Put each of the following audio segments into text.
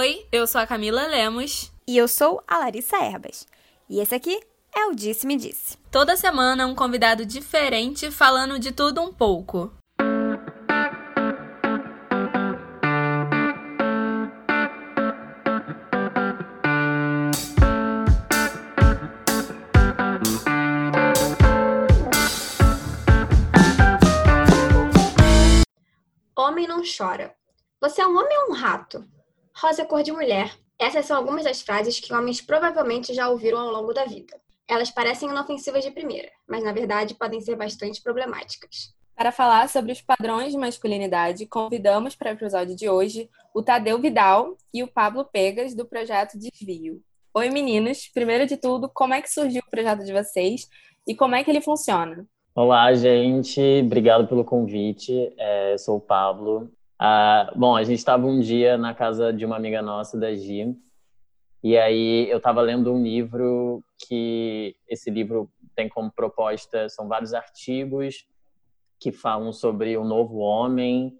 Oi, eu sou a Camila Lemos. E eu sou a Larissa Erbas. E esse aqui é o Disse Me Disse. Toda semana um convidado diferente falando de tudo um pouco. Homem não chora. Você é um homem ou um rato? Rosa é cor de mulher. Essas são algumas das frases que homens provavelmente já ouviram ao longo da vida. Elas parecem inofensivas de primeira, mas na verdade podem ser bastante problemáticas. Para falar sobre os padrões de masculinidade, convidamos para o episódio de hoje o Tadeu Vidal e o Pablo Pegas, do projeto Desvio. Oi, meninos! Primeiro de tudo, como é que surgiu o projeto de vocês e como é que ele funciona? Olá, gente. Obrigado pelo convite. É, eu sou o Pablo. Ah, bom, a gente estava um dia na casa de uma amiga nossa, da Gi, e aí eu estava lendo um livro que esse livro tem como proposta, são vários artigos que falam sobre o novo homem.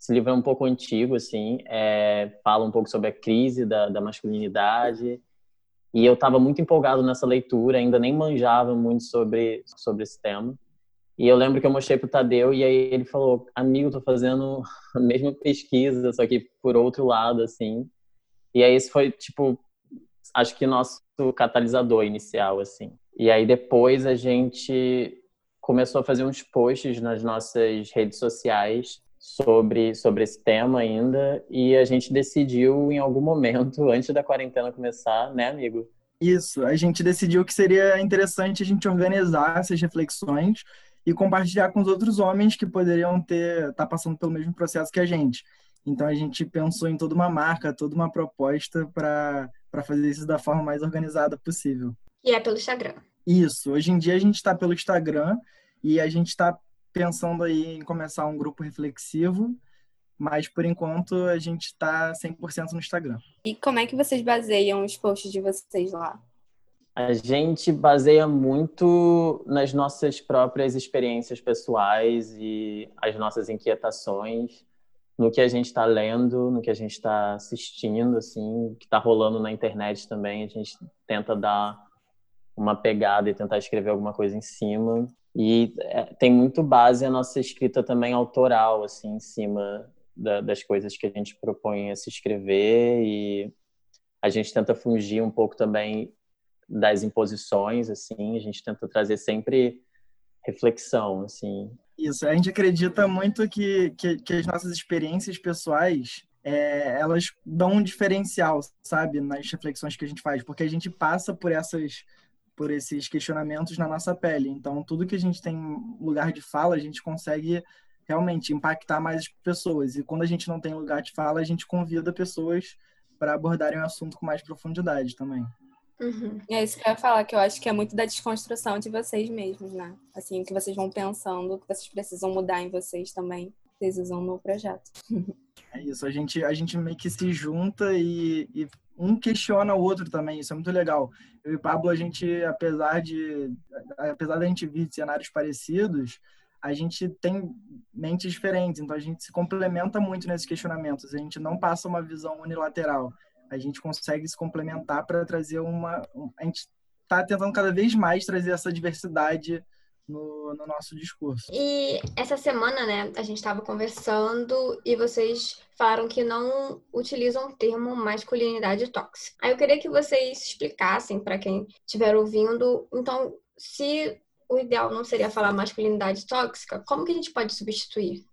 Esse livro é um pouco antigo, assim, é, fala um pouco sobre a crise da, da masculinidade. E eu estava muito empolgado nessa leitura, ainda nem manjava muito sobre, sobre esse tema. E eu lembro que eu mostrei pro Tadeu e aí ele falou: "Amigo, tô fazendo a mesma pesquisa, só que por outro lado assim". E aí esse foi tipo acho que nosso catalisador inicial assim. E aí depois a gente começou a fazer uns posts nas nossas redes sociais sobre sobre esse tema ainda e a gente decidiu em algum momento antes da quarentena começar, né, amigo? Isso, a gente decidiu que seria interessante a gente organizar essas reflexões e compartilhar com os outros homens que poderiam ter tá passando pelo mesmo processo que a gente. Então a gente pensou em toda uma marca, toda uma proposta para fazer isso da forma mais organizada possível. E é pelo Instagram. Isso. Hoje em dia a gente está pelo Instagram e a gente está pensando aí em começar um grupo reflexivo, mas por enquanto a gente está 100% no Instagram. E como é que vocês baseiam os posts de vocês lá? A gente baseia muito nas nossas próprias experiências pessoais e as nossas inquietações, no que a gente está lendo, no que a gente está assistindo, assim, que está rolando na internet também. A gente tenta dar uma pegada e tentar escrever alguma coisa em cima. E é, tem muito base a nossa escrita também autoral, assim, em cima da, das coisas que a gente propõe a se escrever e a gente tenta fugir um pouco também das imposições, assim, a gente tenta trazer sempre reflexão, assim. Isso, a gente acredita muito que, que, que as nossas experiências pessoais, é, elas dão um diferencial, sabe, nas reflexões que a gente faz, porque a gente passa por essas por esses questionamentos na nossa pele. Então, tudo que a gente tem lugar de fala, a gente consegue realmente impactar mais as pessoas. E quando a gente não tem lugar de fala, a gente convida pessoas para abordarem o assunto com mais profundidade também. Uhum. É isso que eu ia falar, que eu acho que é muito da desconstrução de vocês mesmos, né? Assim, o que vocês vão pensando, o que vocês precisam mudar em vocês também, vocês usam no projeto. É isso, a gente, a gente meio que se junta e, e um questiona o outro também, isso é muito legal. Eu e o Pablo, a gente, apesar de apesar da gente vir de cenários parecidos, a gente tem mentes diferentes, então a gente se complementa muito nesses questionamentos, a gente não passa uma visão unilateral a gente consegue se complementar para trazer uma. A gente está tentando cada vez mais trazer essa diversidade no, no, nosso discurso. E essa semana, né, a gente estava conversando e vocês falaram que não utilizam o termo masculinidade tóxica. Aí eu queria que vocês explicassem para quem estiver ouvindo, então, se o ideal não seria falar masculinidade tóxica, como que a gente pode substituir?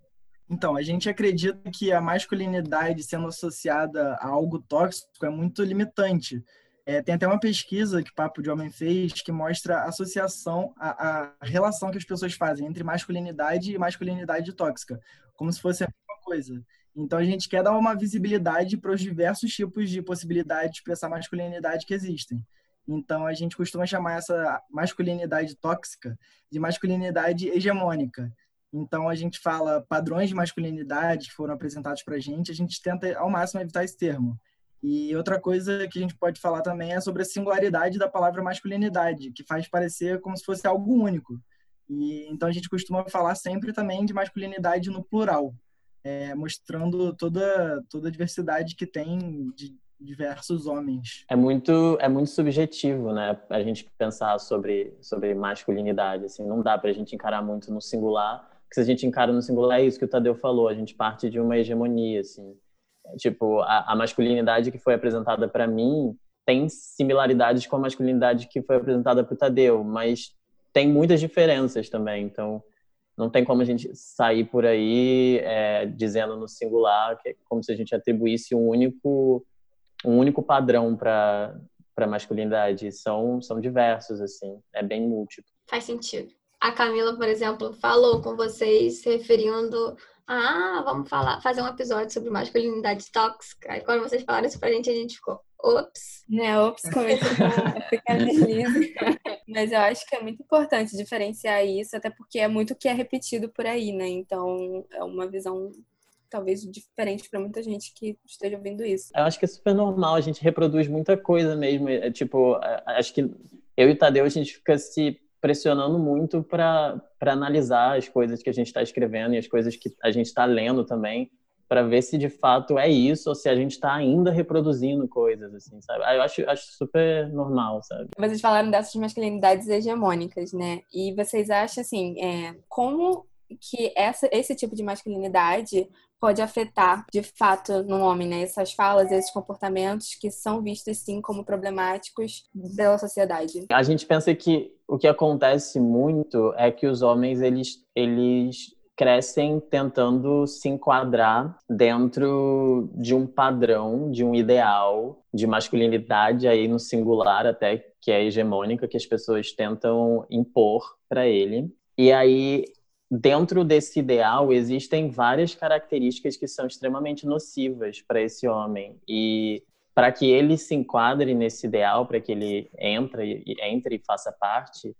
Então, a gente acredita que a masculinidade sendo associada a algo tóxico é muito limitante. É, tem até uma pesquisa que o Papo de Homem fez que mostra a associação, a, a, relação que as pessoas fazem entre masculinidade e masculinidade tóxica, como se fosse a mesma coisa. Então, a gente quer dar uma visibilidade para os diversos tipos de possibilidade de expressar masculinidade que existem. Então, a gente costuma chamar essa masculinidade tóxica de masculinidade hegemônica. Então, a gente fala padrões de masculinidade que foram apresentados para a gente, a gente tenta ao máximo evitar esse termo. E outra coisa que a gente pode falar também é sobre a singularidade da palavra masculinidade, que faz parecer como se fosse algo único. E então a gente costuma falar sempre também de masculinidade no plural, é, mostrando toda toda a diversidade que tem de diversos homens. É muito, é muito subjetivo, né? A gente pensar sobre, sobre masculinidade, assim, não dá para a gente encarar muito no singular, porque se a gente encara no singular é isso que o Tadeu falou, a gente parte de uma hegemonia, assim. Tipo, a, a masculinidade que foi apresentada para mim tem similaridades com a masculinidade que foi apresentada para o Tadeu, mas tem muitas diferenças também. Então, não tem como a gente sair por aí é, dizendo no singular que é como se a gente atribuísse um único um único padrão para para masculinidade. São são diversos assim, é bem múltiplo. Faz sentido. A Camila, por exemplo, falou com vocês se referindo ah, vamos falar, fazer um episódio sobre masculinidade tóxica. Aí quando vocês falaram isso pra gente, a gente ficou, ops. Né, ops, começou a ficar deslize. Mas eu acho que é muito importante diferenciar isso, até porque é muito o que é repetido por aí, né? Então, é uma visão talvez diferente para muita gente que esteja ouvindo isso. Eu acho que é super normal, a gente reproduz muita coisa mesmo. É, tipo, é, acho que eu e o Tadeu, a gente fica se pressionando muito para analisar as coisas que a gente está escrevendo e as coisas que a gente está lendo também, para ver se de fato é isso ou se a gente está ainda reproduzindo coisas, assim, sabe? Eu acho, acho super normal, sabe? Vocês falaram dessas masculinidades hegemônicas, né? E vocês acham, assim, é, como que essa, esse tipo de masculinidade pode afetar, de fato, no homem, né? Essas falas, esses comportamentos que são vistos, sim, como problemáticos pela sociedade. A gente pensa que o que acontece muito é que os homens, eles, eles crescem tentando se enquadrar dentro de um padrão, de um ideal de masculinidade aí no singular até que é hegemônica que as pessoas tentam impor para ele. E aí dentro desse ideal existem várias características que são extremamente nocivas para esse homem. E para que ele se enquadre nesse ideal, para que ele entre, entre e faça parte,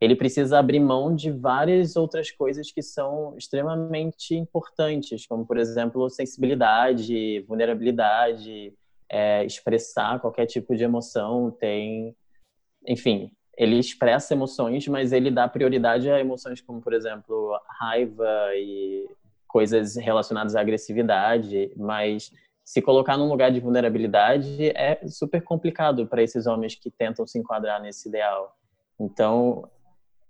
ele precisa abrir mão de várias outras coisas que são extremamente importantes, como por exemplo sensibilidade, vulnerabilidade, é, expressar qualquer tipo de emoção, tem, enfim, ele expressa emoções, mas ele dá prioridade a emoções como, por exemplo, raiva e coisas relacionadas à agressividade, mas se colocar num lugar de vulnerabilidade é super complicado para esses homens que tentam se enquadrar nesse ideal. Então,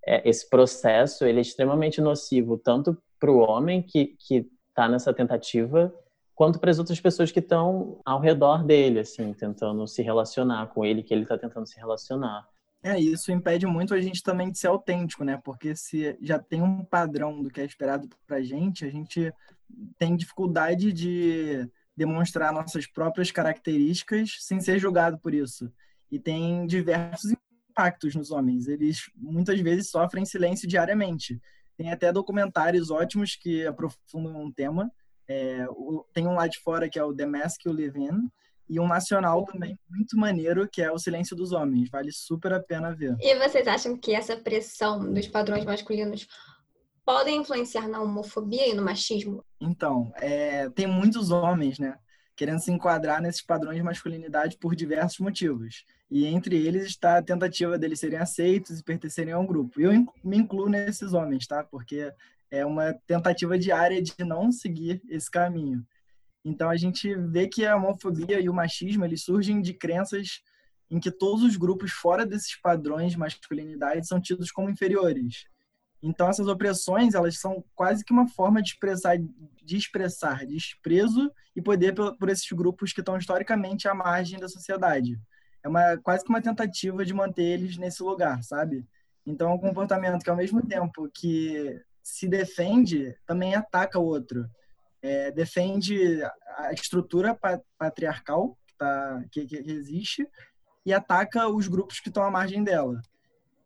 é, esse processo ele é extremamente nocivo tanto para o homem que que está nessa tentativa quanto para as outras pessoas que estão ao redor dele, assim, tentando se relacionar com ele, que ele está tentando se relacionar. É, isso impede muito a gente também de ser autêntico, né? Porque se já tem um padrão do que é esperado pra gente, a gente tem dificuldade de demonstrar nossas próprias características sem ser julgado por isso. E tem diversos impactos nos homens. Eles muitas vezes sofrem silêncio diariamente. Tem até documentários ótimos que aprofundam um tema. É, tem um lá de fora que é o The Mask You Live In, e um nacional também muito maneiro, que é O Silêncio dos Homens. Vale super a pena ver. E vocês acham que essa pressão dos padrões masculinos podem influenciar na homofobia e no machismo? Então, é, tem muitos homens, né? Querendo se enquadrar nesses padrões de masculinidade por diversos motivos. E entre eles está a tentativa deles serem aceitos e pertencerem a um grupo. Eu me incluo nesses homens, tá? Porque é uma tentativa diária de não seguir esse caminho. Então a gente vê que a homofobia e o machismo eles surgem de crenças em que todos os grupos fora desses padrões de masculinidade são tidos como inferiores. Então essas opressões elas são quase que uma forma de expressar de expressar desprezo e poder por, esses grupos que estão historicamente à margem da sociedade. É uma quase que uma tentativa de manter eles nesse lugar, sabe? Então é um comportamento que ao mesmo tempo que se defende também ataca o outro é, defende a estrutura patriarcal que, tá, que, que existe e ataca os grupos que estão à margem dela.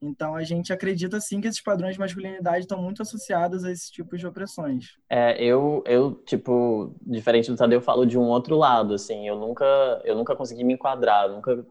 Então a gente acredita sim que esses padrões de masculinidade estão muito associados a esses tipos de opressões. É, eu, eu tipo, diferente do Tadeu, eu falo de um outro lado, assim, eu nunca, eu nunca consegui me enquadrar, nunca,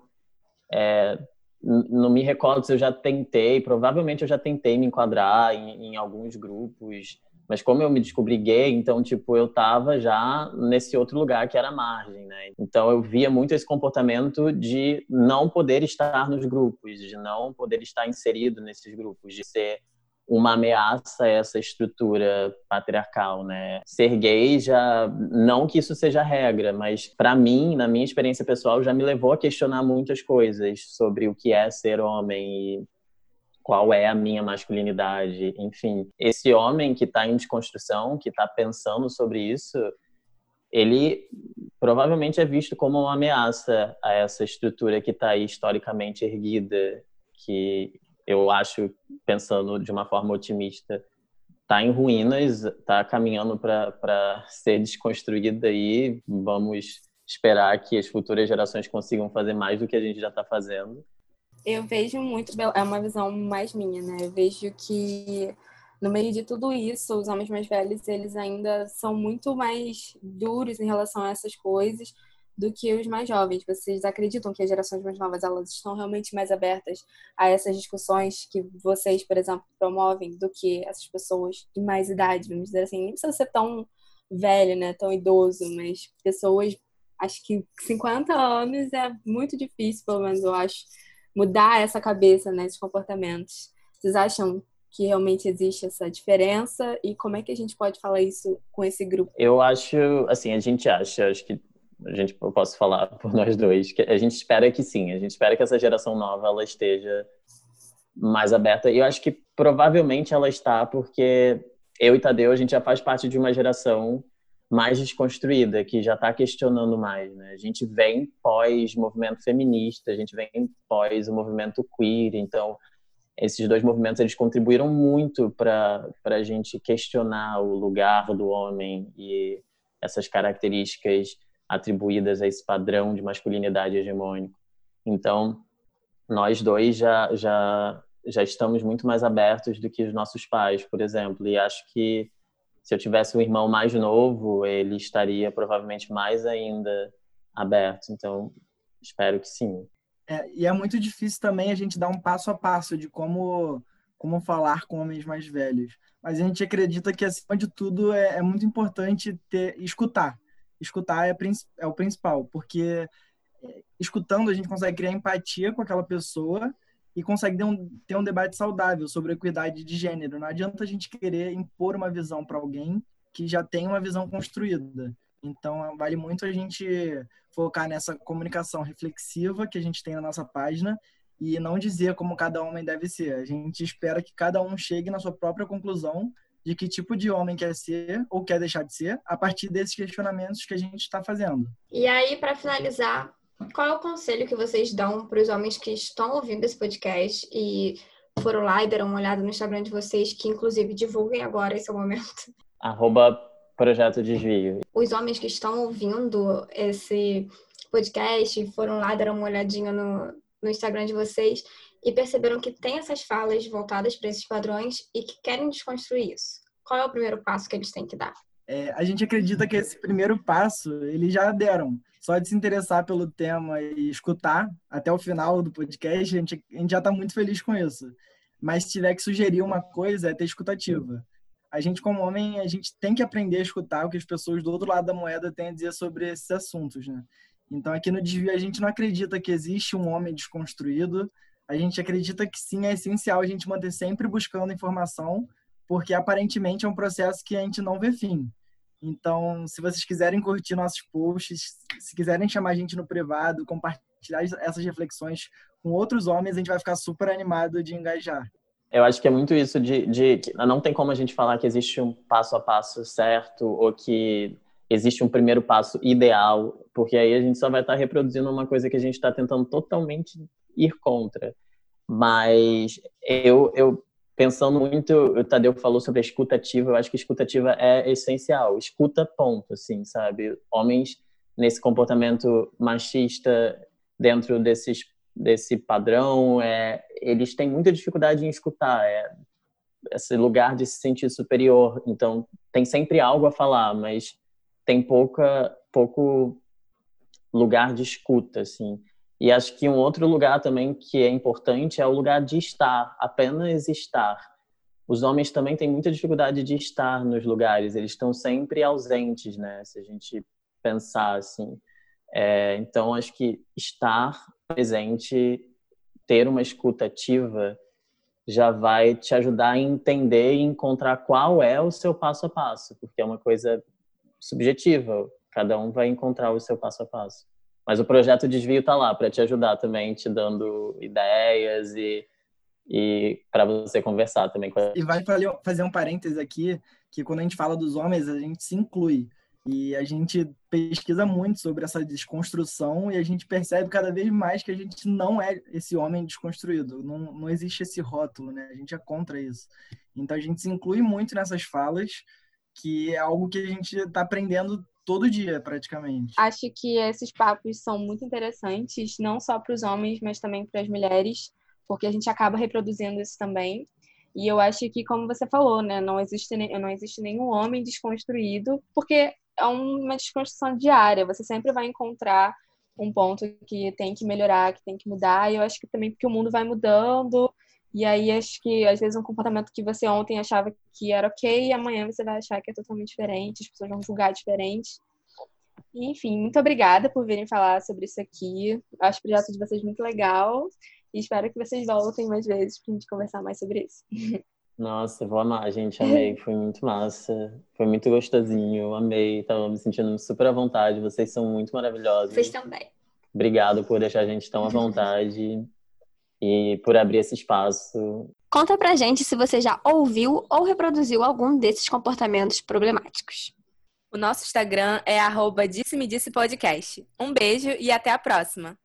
é, não me recordo se eu já tentei, provavelmente eu já tentei me enquadrar em, em alguns grupos, mas como eu me descobri gay, então, tipo, eu tava já nesse outro lugar que era a margem, né? Então eu via muito esse comportamento de não poder estar nos grupos, de não poder estar inserido nesses grupos, de ser uma ameaça a essa estrutura patriarcal, né? Ser gay já não que isso seja regra, mas para mim, na minha experiência pessoal, já me levou a questionar muitas coisas sobre o que é ser homem e qual é a minha masculinidade, enfim. Esse homem que está em desconstrução, que está pensando sobre isso, ele provavelmente é visto como uma ameaça a essa estrutura que está aí historicamente erguida, que eu acho, pensando de uma forma otimista, está em ruínas, está caminhando para ser desconstruída e vamos esperar que as futuras gerações consigam fazer mais do que a gente já está fazendo. Eu vejo muito, é uma visão mais minha, né? Eu vejo que no meio de tudo isso, os homens mais velhos, eles ainda são muito mais duros em relação a essas coisas do que os mais jovens. Vocês acreditam que as gerações mais novas elas estão realmente mais abertas a essas discussões que vocês, por exemplo, promovem do que essas pessoas de mais idade, vamos dizer assim, nem precisa ser tão velho, né, tão idoso, mas pessoas, acho que 50 anos é muito difícil, pelo menos eu acho, mudar essa cabeça, né, esses comportamentos. Vocês acham que realmente existe essa diferença e como é que a gente pode falar isso com esse grupo? Eu acho, assim, a gente acha, acho que a gente eu posso falar por nós dois que a gente espera que sim a gente espera que essa geração nova ela esteja mais aberta e eu acho que provavelmente ela está porque eu e Tadeu a gente já faz parte de uma geração mais desconstruída que já está questionando mais né a gente vem pós movimento feminista a gente vem pós o movimento queer então esses dois movimentos eles contribuíram muito para a gente questionar o lugar do homem e essas características atribuídas a esse padrão de masculinidade hegemônico. Então, nós dois já, já, já estamos muito mais abertos do que os nossos pais, por exemplo. E acho que se eu tivesse um irmão mais novo, ele estaria provavelmente mais ainda aberto. Então, espero que sim. É, e é muito difícil também a gente dar um passo a passo de como, como falar com homens mais velhos. Mas a gente acredita que, acima de tudo, é, é muito importante ter, escutar escutar é, é o principal, porque é, escutando a gente consegue criar empatia com aquela pessoa e consegue ter um, ter um debate saudável sobre equidade de gênero. Não adianta a gente querer impor uma visão para alguém que já tem uma visão construída. Então, vale muito a gente focar nessa comunicação reflexiva que a gente tem na nossa página e não dizer como cada homem deve ser. A gente espera que cada um chegue na sua própria conclusão de que tipo de homem quer ser ou quer deixar de ser a partir desses questionamentos que a gente está fazendo. E aí, para finalizar, qual é o conselho que vocês dão para os homens que estão ouvindo esse podcast e foram lá e deram uma olhada no Instagram de vocês, que inclusive divulguem agora esse é o momento? Arroba Projeto Desvio. Os homens que estão ouvindo esse podcast foram lá, deram uma olhadinha no, no Instagram de vocês e perceberam que tem essas falas voltadas para esses padrões e que querem desconstruir isso. Qual é o primeiro passo que eles têm que dar? É, a gente acredita que esse primeiro passo eles já deram. Só de se interessar pelo tema e escutar até o final do podcast, a gente, a gente já está muito feliz com isso. Mas se tiver que sugerir uma coisa, é ter escutativa. A gente, como homem, a gente tem que aprender a escutar o que as pessoas do outro lado da moeda têm a dizer sobre esses assuntos, né? Então, aqui no Desvio, a gente não acredita que existe um homem desconstruído, a gente acredita que sim, é essencial a gente manter sempre buscando informação, porque aparentemente é um processo que a gente não vê fim. Então, se vocês quiserem curtir nossos posts, se quiserem chamar a gente no privado, compartilhar essas reflexões com outros homens, a gente vai ficar super animado de engajar. Eu acho que é muito isso de, de não tem como a gente falar que existe um passo a passo certo ou que existe um primeiro passo ideal, porque aí a gente só vai estar reproduzindo uma coisa que a gente está tentando totalmente ir contra. Mas eu, eu pensando muito, o Tadeu falou sobre a escutativa, eu acho que escutativa é essencial. Escuta, ponto, assim, sabe? Homens nesse comportamento machista dentro desses, desse padrão, é, eles têm muita dificuldade em escutar, é, esse lugar de se sentir superior. Então, tem sempre algo a falar, mas tem pouca, pouco lugar de escuta, assim. E acho que um outro lugar também que é importante é o lugar de estar, apenas estar. Os homens também têm muita dificuldade de estar nos lugares, eles estão sempre ausentes, né? Se a gente pensar assim. É, então, acho que estar presente, ter uma escuta ativa, já vai te ajudar a entender e encontrar qual é o seu passo a passo, porque é uma coisa subjetiva. Cada um vai encontrar o seu passo a passo. Mas o projeto Desvio está lá para te ajudar também, te dando ideias e, e para você conversar também com E vai fazer um parênteses aqui, que quando a gente fala dos homens, a gente se inclui. E a gente pesquisa muito sobre essa desconstrução e a gente percebe cada vez mais que a gente não é esse homem desconstruído. Não, não existe esse rótulo, né? A gente é contra isso. Então a gente se inclui muito nessas falas, que é algo que a gente está aprendendo todo dia, praticamente. Acho que esses papos são muito interessantes, não só para os homens, mas também para as mulheres, porque a gente acaba reproduzindo isso também. E eu acho que, como você falou, né, não existe, não existe nenhum homem desconstruído, porque é uma desconstrução diária. Você sempre vai encontrar um ponto que tem que melhorar, que tem que mudar. E eu acho que também porque o mundo vai mudando. E aí acho que às vezes um comportamento que você ontem achava que era ok, e amanhã você vai achar que é totalmente diferente, as pessoas vão julgar diferente. E, enfim, muito obrigada por virem falar sobre isso aqui. Acho o projeto de vocês muito legal. E espero que vocês voltem mais vezes pra gente conversar mais sobre isso. Nossa, vou amar, gente. Amei. Foi muito massa. Foi muito gostosinho. Amei. Tava me sentindo super à vontade. Vocês são muito maravilhosos. Vocês também. Obrigado por deixar a gente tão à vontade e por abrir esse espaço. Conta pra gente se você já ouviu ou reproduziu algum desses comportamentos problemáticos. O nosso Instagram é arroba disse-me-disse podcast. Um beijo e até a próxima!